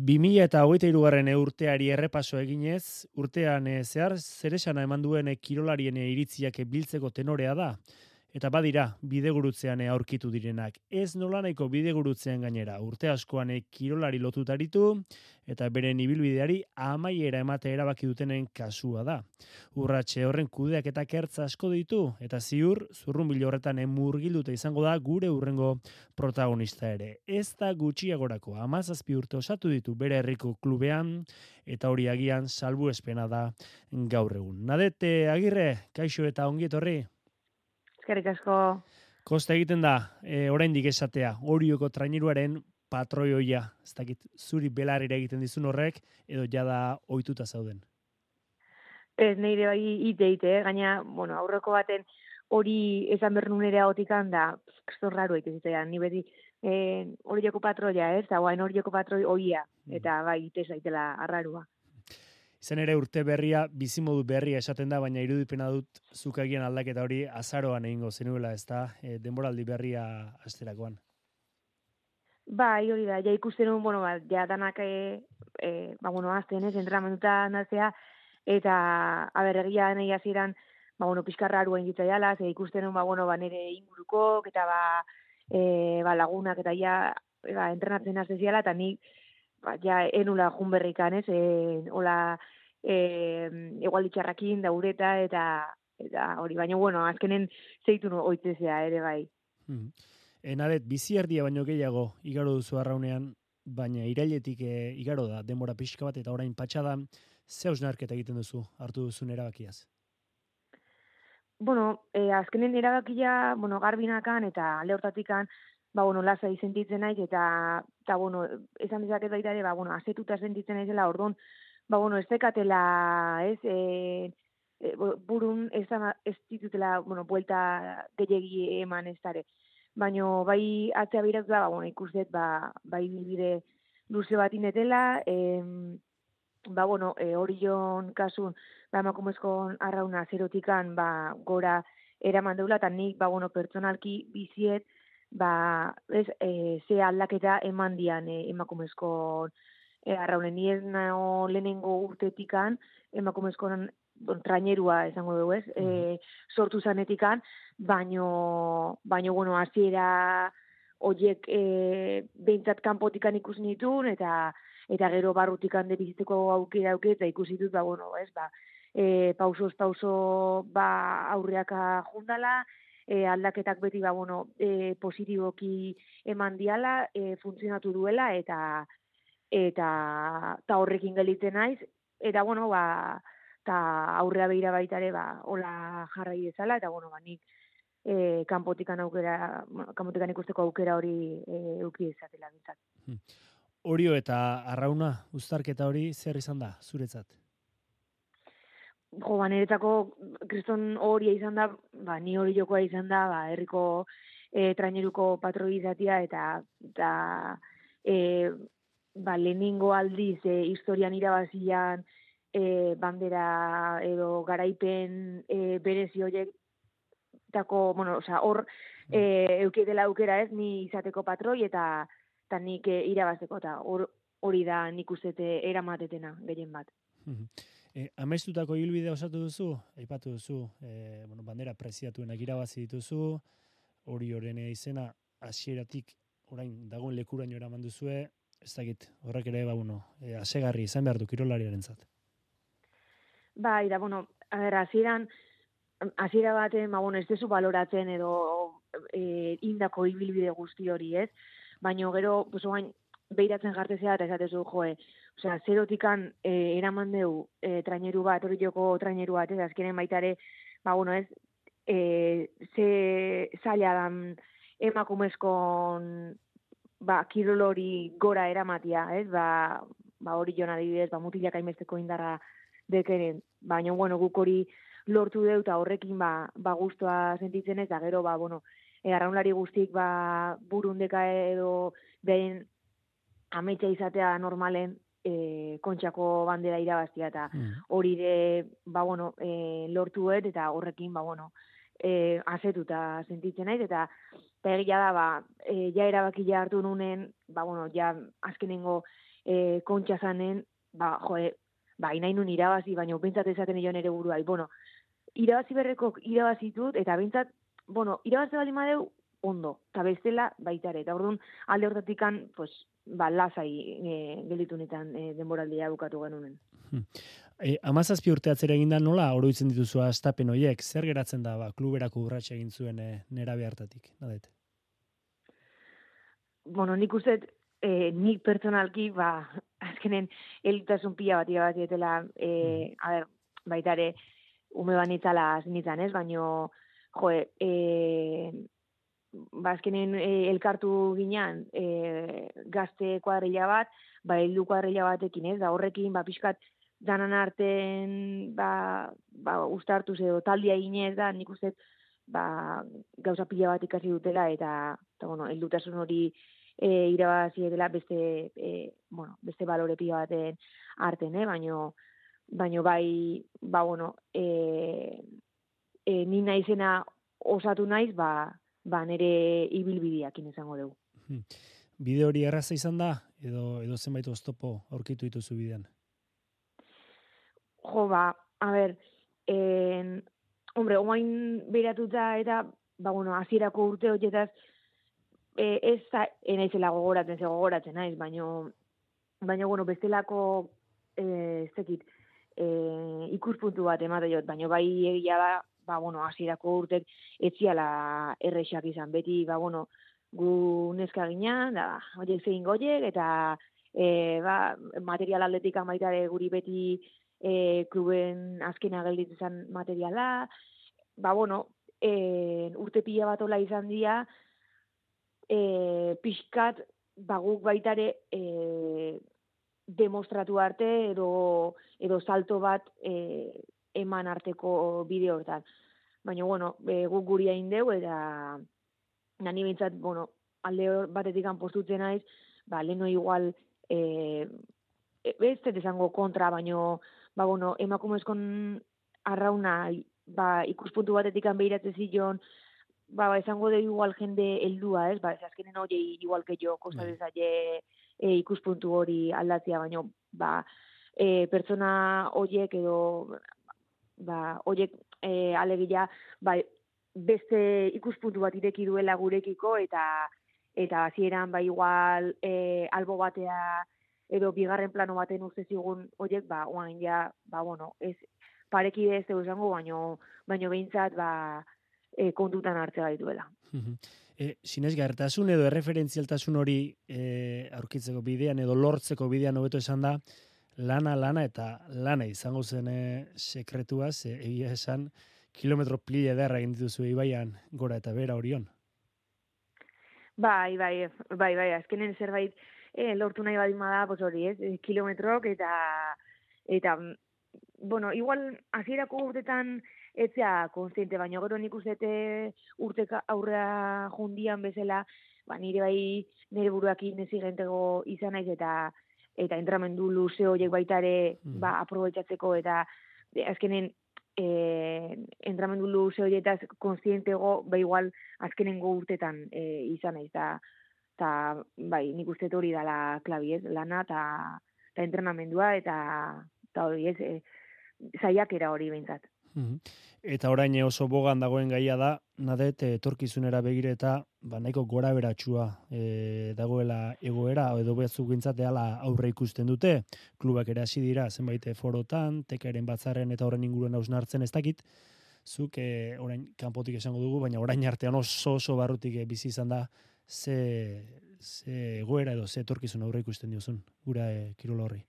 2000 eta hogeita irugarren urteari errepaso eginez, urtean e, zehar zeresana eman duen kirolarien iritziak biltzeko tenorea da eta badira bidegurutzean aurkitu direnak. Ez nolanaiko bidegurutzean gainera, urte askoan kirolari lotutaritu eta beren ibilbideari amaiera emate erabaki dutenen kasua da. Urratxe horren kudeak eta kertza asko ditu eta ziur zurrun horretan emurgiluta izango da gure urrengo protagonista ere. Ez da gutxiagorako amazazpi urte osatu ditu bere herriko klubean eta hori agian salbu espena da gaur egun. Nadete agirre, kaixo eta ongietorri? Eskerrik asko. Kosta egiten da, e, oraindik esatea, horioko traineruaren patroioia, ez dakit, zuri belarira egiten dizun horrek, edo jada ohituta zauden? Ez, nire bai ite ite, eh? gaina, bueno, aurreko baten hori esan behar nunera otikan da, kriston raro egiten zitzaidan, ni beti eh, hori joko patroia, ez, da, guain hori joko patroi oia, mm. eta bai, ite zaitela arrarua. Izan ere urte berria, bizimodu berria esaten da, baina irudipena dut zukagian aldaketa hori azaroan egingo zenuela, ez da, e, denboraldi berria asterakoan. Bai, hori da, ja ikusten un, bueno, ba, ja danak, e, e, ba, bueno, azten ez, entramentuta nazea, eta, aber, egia nahi aziran, ba, bueno, pixkarra aruen jala, ze ikusten un, ba, bueno, ba, nere inguruko, eta, ba, e, ba, lagunak, eta ja, ba, entrenatzen azeziala, eta nik, ba, ja, enula junberrikan, ez, e, hola, e, egualditxarrakin daureta, eta, eta hori, baina, bueno, azkenen zeitu no, oitzezea, ere bai. Hmm. Enaret, bizi erdia baino gehiago, igaro duzu arraunean, baina irailetik e, igaro da, denbora pixka bat, eta orain patxada, ze hausnarketa egiten duzu, hartu duzun erabakiaz? Bueno, e, azkenen erabakia, bueno, garbinakan eta lehortatikan, ba, bueno, lasa izentitzen naiz, eta, eta, bueno, esan bizak ez baita ere, ba, bueno, azetuta sentitzen naizela, orduan, ba, bueno, ez dekatela, ez, e, e, burun, ez, ez ditutela, bueno, buelta gehiagi eman ez dara. Baina, bai, atzea biratu da, ba, bueno, ikuset, ba, bai, bide luze bat inetela, e, ba, bueno, e, hori joan kasun, ba, emakumezko arrauna zerotikan, ba, gora eraman deula, eta nik, ba, bueno, pertsonalki biziet, ba, ez, e, ze aldaketa eman dian e, emakumezko e, arraunen. Ni ez nao lehenengo urtetikan emakumezko trainerua esango dugu ez, e, sortu zanetikan, baino, baino, bueno, aziera oiek e, behintzat kanpotikan ikusi nitun, eta eta gero barrutikan de biziteko aukera aukera, eta ikusi dut, ba, bueno, ez, ba, e, pausoz pauso, ba, aurreaka jundala, e, aldaketak beti ba bueno, e, positiboki eman diala, e, funtzionatu duela eta eta ta horrekin gelditzen naiz eta bueno, ba ta aurrea beira baita ere ba hola jarrai dezala eta bueno, ba nik e, kanpotikan aukera, kanpotikan ikusteko aukera hori e, eduki dezatela bintzat. Hmm. Orio eta arrauna uztarketa hori zer izan da zuretzat? Jo, ba, niretzako kriston hori izan da, ba, ni hori jokoa izan da, ba, herriko e, traineruko patroizatia eta, eta e, ba, lehenengo aldiz e, historian irabazian e, bandera edo garaipen e, berezi horiek tako, bueno, oza, hor e, eukidela aukera ez, ni izateko patroi eta eta nik e, irabazeko eta hori da nik ustete eramatetena gehien bat. E, amestutako hilbide osatu duzu, aipatu duzu, e, bueno, bandera preziatuenak irabazi dituzu, hori horren izena, hasieratik orain dagoen lekuraino eraman duzue, ez dakit, horrek ere, ba, bueno, e, asegarri izan behar du kirolariaren zat. Ba, ira, bueno, a ber, hasieran, hasiera baten, ba, bueno, ez dezu baloratzen edo e, indako ibilbide guzti hori, ez? Baina gero, pues, oain, behiratzen jartezea eta esatezu, joe, osea, zerotikan e, eraman deu e, traineru bat, hori joko traineru bat, ez, azkenen baitare, ba, bueno, ez, e, ze zaila dan emakumezkon ba, kirolori gora eramatia, ez, ba, ba hori jona adibidez, ba, mutilak aimesteko indarra dekeren, baina, bueno, guk hori lortu deu, eta horrekin, ba, ba guztua sentitzen ez, da gero, ba, bueno, e, guztik, ba, burundeka edo, behin, ametsa izatea normalen e, kontxako bandera irabaztia eta mm. hori de, ba, bueno, e, lortu eta horrekin, ba, bueno, e, azetuta sentitzen naiz eta eta egia da, ba, e, ja erabaki ja hartu nunen, ba, bueno, ja azkenengo e, kontxa zanen, ba, joe, ba, inain nun irabazi, baina bintzat ezaten nion ere burua. bueno, irabazi berreko irabazitut, eta bintzat, bueno, irabazi bali madeu, ondo, eta bestela baitare. Eta orduan, alde hortatikan, pues, ba, lasai e, gelitu netan e, denboraldia bukatu genunen. Hmm. E, amazazpi urte atzera eginda nola oroitzen dituzu astapen hoiek, zer geratzen da, ba, kluberako urratxe egin zuen e, nera behartatik, nadet? Bueno, nik uste, e, nik pertsonalki, ba, azkenen, elitasun pila bat bat dietela, e, hmm. a ber, baitare, ume banitzala zinitzen ez, baino, joe, e, ba, e, elkartu ginean e, gazte kuadrilla bat, ba, heldu kuadrilla batekin, ez, da horrekin, ba, pixkat, danan arten, ba, ba, ustartu edo taldia ginez da, nik uste, ba, gauza pila bat ikasi dutela, eta, eta bueno, eldutasun hori e, irabazi dela beste, e, bueno, beste balore pila baten arten, eh? baino, baino bai, ba, bueno, e, e, ni naizena osatu naiz, ba, ba nere ibilbideakin izango dugu. Hmm. Bide hori erraza izan da edo edo zenbait oztopo aurkitu dituzu bidean. Jo ba, a ber, en hombre, oain beratuta eta ba bueno, hasierako urte hoietaz e, ez da enaizela gogoratzen, ze gogoratzen naiz, baino baino bueno, bestelako eh ez dakit, eh ikuspuntu bat emate jot, baino bai egia da ba, bueno, hasierako urtek etziala errexak izan, beti, ba, bueno, gu neska ginean, da, oiek zein goiek, eta e, ba, material atletik amaitare guri beti e, kluben azkena gelditzen zen materiala, ba, bueno, e, urte pila bat izan dira, e, pixkat, ba, guk baitare, e, demostratu arte edo edo salto bat e, eman arteko bideo hortan. Baina, bueno, e, guk guri hain deu, eta nani bintzat, bueno, alde batetik postutzen naiz, ba, leno igual, e, e, ez esango kontra, baina, ba, bueno, emakumezkon arrauna, ba, ikuspuntu batetik behiratzen zion, ba, ba, esango de igual jende heldua, ez, ba, ez azkenen hori igual que jo, kosta bai. dezaile e, ikuspuntu hori aldatzia, baina, ba, e, pertsona horiek edo ba, oiek e, alegia, ba, beste ikuspuntu bat ireki duela gurekiko, eta eta hasieran ba igual e, albo batea edo bigarren plano baten uste zigun oiek, ba, oain ja, ba, bueno, ez, parekide ez dugu baino, baino behintzat, ba, e, kontutan hartzea gaituela. E, Zinez, gertasun edo erreferentzialtasun hori e, aurkitzeko bidean edo lortzeko bidean hobeto esan da, lana, lana eta lana izango zen e, sekretua, ze egia esan, kilometro plie derra egin dituzu ibaian gora eta bera orion. Bai, bai, bai, bai, azkenen zerbait e, lortu nahi badima da, pues hori, ez, eh, kilometrok eta, eta, bueno, igual, azierako urtetan etzea konstiente, baina gero nik uzete urteka aurrea jundian bezala, ba, nire bai, nire buruak inezigentego izan naiz eta, eta entramendu luze horiek baita ere mm. ba, aprobetsatzeko eta e, azkenen e, entramendu luze horietaz konstientego ba igual azkenengo urtetan e, izan naiz eta ta, bai, nik uste hori dala klabi ez, lana eta entrenamendua eta eta hori ez, e, zaiakera hori behintzat. Mm Eta orain oso bogan dagoen gaia da, nadet, etorkizunera begire eta ba, nahiko gora beratxua e, dagoela egoera, edo behatzuk gintzate ala aurre ikusten dute, klubak ere hasi dira, zenbait forotan, tekaren batzaren eta horren inguruen hausnartzen ez dakit, zuk e, orain kanpotik esango dugu, baina orain artean oso oso barrutik e, bizi izan da, ze, ze egoera edo ze etorkizun aurre ikusten diozun, gura e, kirolo horri.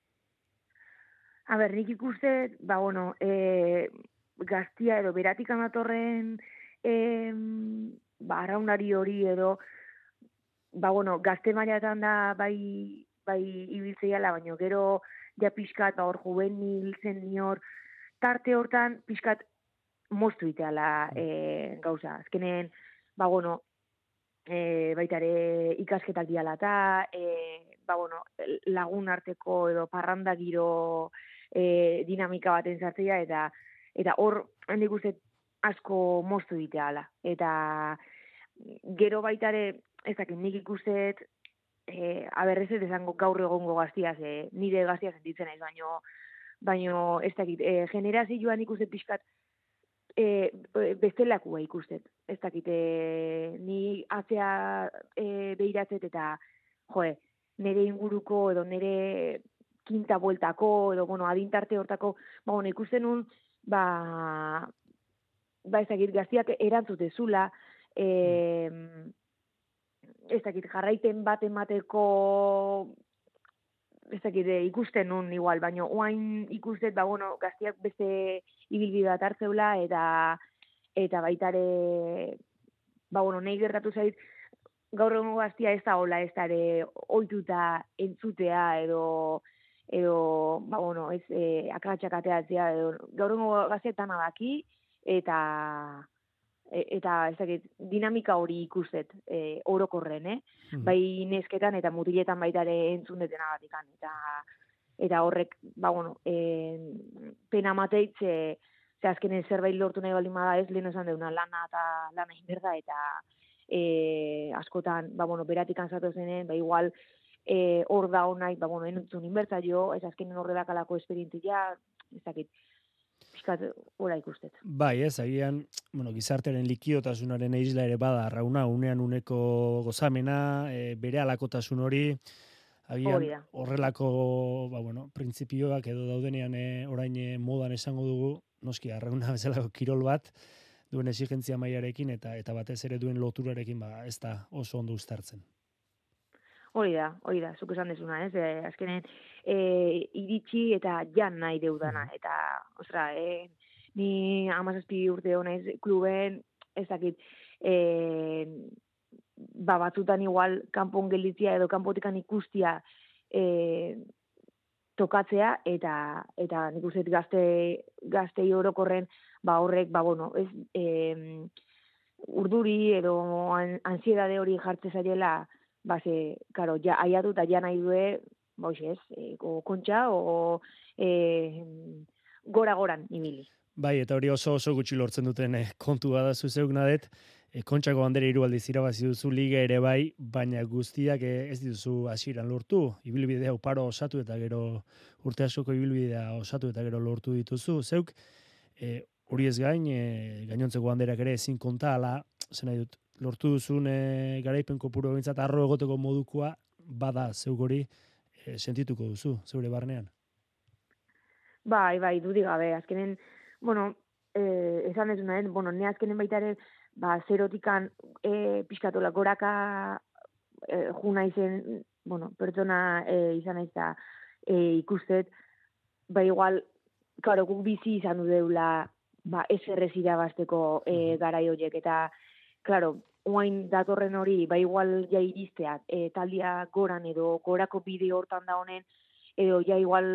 A ber, nik ikuste, ba, bueno, e, gaztia edo beratik amatorren e, ba, araunari hori edo ba, bueno, gazte mailatan da bai, bai ibiltzeiala, baina gero ja pixkat hor juvenil senior tarte hortan pixkat moztu iteala e, gauza. Azkenen, ba, bueno, e, baitare ikasketak diala eta e, ba, bueno, lagun arteko edo parranda giro e, dinamika baten zartzea eta eta hor handik uste asko moztu ditea ala. Eta gero baitare, ez dakit nik ikusteet, e, aberrez ez esango gaur egongo gaztia, ze nire gaztia sentitzen naiz, baino, baino ez dakit, e, generazioan ikusten pixkat, e, bestelakua ikustet. Ez dakit, e, ni atzea e, behiratzet eta, joe, nire inguruko edo nire kinta bueltako edo, bueno, adintarte hortako, ba, bueno, ikusten un, ba, ba ez dakit, gaztiak erantzute zula, e, ez dakit, jarraiten bat emateko ez dakit, eh, ikusten nun igual, baina oain ikustet, ba, bueno, gaztiak beste ibilbide bat hartzeula, eta eta baitare, ba, bueno, nahi gertatu zait, gaur egun gaztia ez da hola, ez da ere oituta entzutea, edo, edo, ba, bueno, ez, e, akatxak ateatzea, edo, gaur egun gaztia eta nabaki, eta, E, eta ez dakit, dinamika hori ikustet e, orokorren, eh? Hmm. Bai nesketan eta mutiletan baita ere entzun detena batikan. Eta, eta horrek, ba, bueno, e, pena mateitze, ze azkenen zerbait lortu nahi baldin bada ez, lehen esan deuna lana eta lana inberda, eta e, askotan, ba, bueno, beratik anzatu zenen, ba, igual, e, hor da honaik, ba, bueno, entzun inbertza jo, ez azkenen horrelakalako esperientzia, ez dakit, pixkat ora ikustet. Bai, ez, agian, bueno, gizartearen likiotasunaren isla ere bada, rauna, unean uneko gozamena, e, bere alakotasun hori, agian horrelako, ba, bueno, printzipioak edo daudenean e, orain e, modan esango dugu, noski, arrauna bezalako kirol bat, duen exigentzia maiarekin eta eta batez ere duen loturarekin ba ez da oso ondo uztartzen. Hori da, hori da, zuk esan dezuna, ez? E, azkenen, e, iritsi eta jan nahi deudana. Eta, ostra, e, ni amazazpi urte hona ez kluben, ez dakit, e, ba, batzutan igual kanpon gelitzia edo kanpotikan ikustia e, tokatzea, eta, eta nik uste gazte, gazte orokorren, ba, horrek, ba, bueno, ez, e, urduri edo ansiedade hori jartze zailela, ba, ze, karo, ja, aiatu eta ja nahi due, ba, ez, e, o, kontxa, o, e, gora-goran, ibili. Bai, eta hori oso oso gutxi lortzen duten eh, kontu bada zuzeuk nadet, eh, kontxako bandera hiru aldiz irabazi duzu liga ere bai, baina guztiak eh, ez dituzu hasieran lortu, ibilbidea uparo osatu eta gero urte askoko ibilbidea osatu eta gero lortu dituzu, zeuk, eh, hori ez gain, eh, gainontzeko banderak ere ezin konta, ala, zen nahi dut, lortu duzun e, garaipen kopuru bintzat arro egoteko modukoa bada zeugori e, sentituko duzu, zeure barnean. Bai, bai, dudik gabe, azkenen, bueno, e, esan ez nahen, bueno, ne azkenen baita ere, ba, zerotikan e, pixkatola goraka e, juna izen, bueno, pertsona e, izan ez da e, ikustet, ba, igual, karo, guk bizi izan du deula, ba, ez errezira bazteko e, garai horiek, eta, klaro, oain datorren hori, ba igual ja iristeak, e, taldia goran edo gorako bide hortan da honen, edo ja igual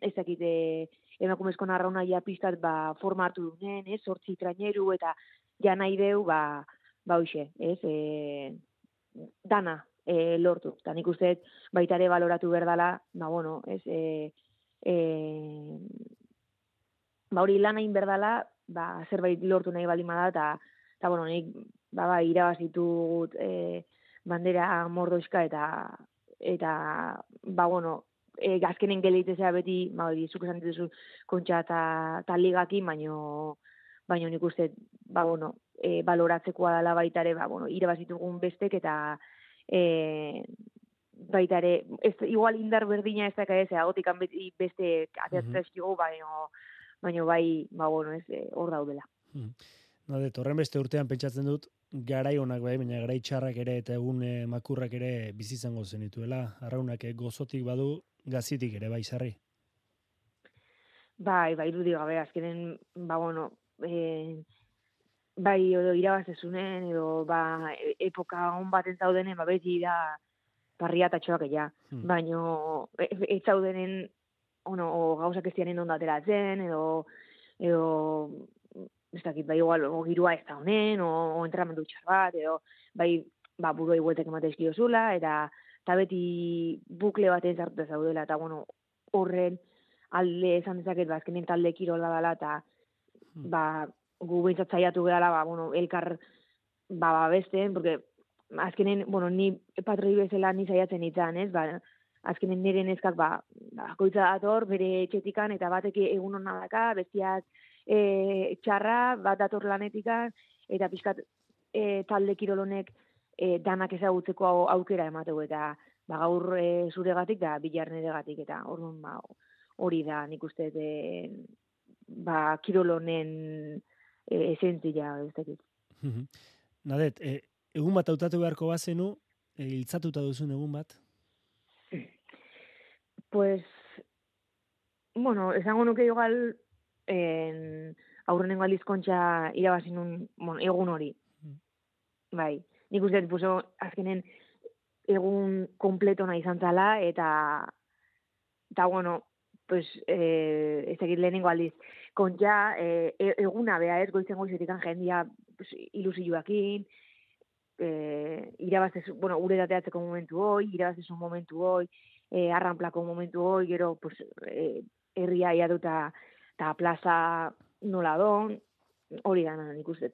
ez dakit e, emakumezko narrauna ja pistat ba, forma hartu duen, ez, sortzi traineru eta ja nahi deu, ba, ba hoxe, ez, e, dana e, lortu. Eta nik uste baitare baloratu berdala, ba bueno, ez, e, e, ba hori lan hain berdala, ba zerbait lortu nahi balimada, eta, eta bueno, nik ba, ba, irabazitu e, bandera mordoizka eta eta ba bueno e, gazkenen geleitezea beti ba hori zuk esan dituzu kontxa eta ta ligaki baino baino nik uste ba bueno e, baloratzekoa dela baita ere ba bueno irabazitugun bestek eta e, baita ere ez, igual indar berdina ez da ez agotikan beti beste ateatzen baino baino bai ba bueno ez hor daudela mm. Nade, torren beste urtean pentsatzen dut, garai honak bai, baina garai txarrak ere eta egun e, makurrak ere bizi izango zenituela. Arraunak e, gozotik badu gazitik ere bai sarri. Bai, bai, du gabe azkenen ba bueno, e, bai edo irabazezunen edo ba e, epoka on baten zaudenen ba beti da parria ta txoak ja. Hmm. Baino e, ez zaudenen ono o gauzak ez dienen ondateratzen edo edo ez dakit, bai igual, o girua ez da honen, o, o entramendu txar bat, edo, bai, ba, buru iguetek ematez zula, eta, eta beti bukle baten zartu zaudela, eta, bueno, horren alde esan dezaket, ba, azkenen talde kirola dela, eta, hmm. ba, gu bintzat zaiatu gara, ba, bueno, elkar, ba, ba, beste, porque, azkenen, bueno, ni patroi bezala ni saiatzen itzan, ez? Ba, azkenen nire neskak, ba, ba koitza dator, bere etxetikan, eta batek egun hona daka, bestiak e, txarra, bat dator lanetikan, eta pixkat e, talde kirolonek e, danak ezagutzeko aukera emateu, eta ba, gaur e, zuregatik da bilar gatik, eta orduan ba, hori da nik uste de, ba, kirolonen e, esentzia, ez dakit. Nadet, e, egun bat hautatu beharko bazenu, e, iltzatuta duzun egun bat? Pues, bueno, esango nuke igual, en, aurrenengo aldizkontxa irabazinun, bueno, egun hori. Mm. Bai, nik uste, pues, azkenen, egun kompleto nahi zantzala, eta, eta, bueno, pues, eh, ez egit lehenengo aldiz, kontxa, eh, e, eguna beha ez, goizen goizetik jendia pues, ilusioakin, eh, irabazte, bueno, ure dateatzeko momentu hoi, irabazte momentu hoi, eh, arranplako momentu hoi, gero, pues, eh, herria ia duta, eta plaza nola don, hori gana nik uste.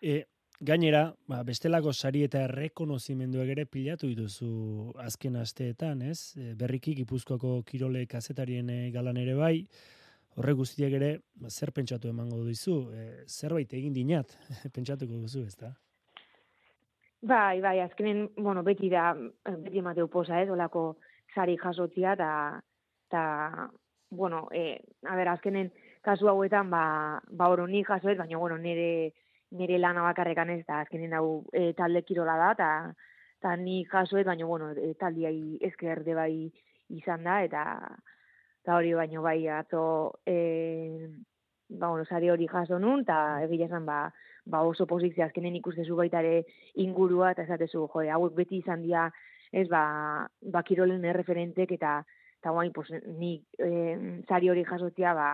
E, gainera, ba, bestelako sari eta errekonozimendu ere pilatu dituzu azken asteetan, ez? E, berriki Gipuzkoako kirole kazetarien e, galan ere bai, horre guztiak ere, ba, zer pentsatu emango dizu, e, zerbait egin dinat, pentsatuko duzu, ez da? Bai, bai, azkenen, bueno, beti da, beti emateu posa, ez, olako sari jasotzia, eta, ta, bueno, e, a ber, azkenen, kasu hauetan, ba, ba oro ni jaso ez, baina, bueno, nire, nire lana bakarrekan ez, da, azkenen hau e, talde kirola da, eta, ta ni jaso ez, baina, bueno, e, taldiai ezker de bai izan da, eta, eta hori baino bai atzo e, ba, bueno, sari hori jaso nun, eta egia esan ba, ba oso pozizio azkenen ikustezu baita ere ingurua, eta esatezu, jo, hauek beti izan dia, ez ba, ba kirolen erreferentek, eta eta guain, pues, ni e, sari hori jasotzia, ba,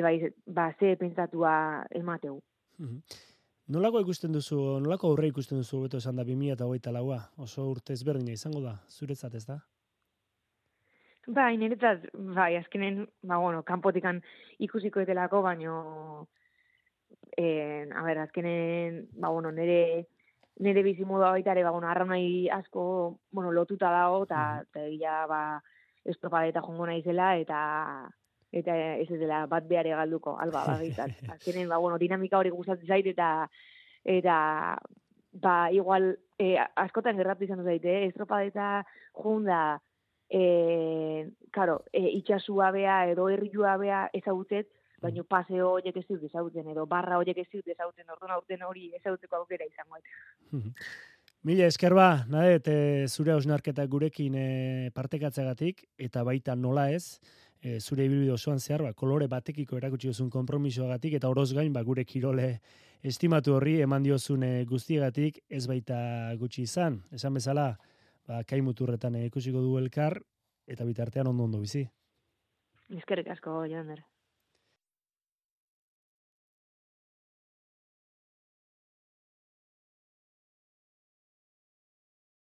bai, ba, ze pentsatua emateu. Nolako ikusten duzu, nolako aurre ikusten duzu beto esan da 2000 eta laua? Oso urte ezberdina izango da, zuretzat ez da? Bai, niretzat, bai, azkenen, ba, bueno, kanpotikan ikusiko etelako, baino, eh, a ber, azkenen, ba, bueno, nire, nire bizi moda baita ere, ba, bueno, arra nahi asko, bueno, lotuta dago, eta, eta egia, ba, estropadeta jongo nahi zela, eta, eta ez ez dela bat behar galduko, alba, ba, Azkenen, ba, bueno, dinamika hori gustatzen zait, eta, eta, ba, igual, eh, askotan gerratu izan zaite, eh? estropadeta junda, eh, claro, e, itxasua bea edo herriua bea ezagutzet, baina paseo horiek ez dut ezagutzen, edo barra horiek ez dut ezagutzen, orduan aurten hori ezagutzeko aukera izango. Mila esker ba, nadet, zure hausnarketa gurekin e, partekatzegatik, eta baita nola ez, e, zure ibilbide osoan zehar, ba, kolore batekiko erakutsi duzun kompromisoagatik, eta oroz gain, ba, gure kirole estimatu horri eman diozun guztiegatik, ez baita gutxi izan. Esan bezala, ba, kai muturretan ikusiko du elkar, eta bitartean ondo ondo bizi. Ezkerrik asko, Joander.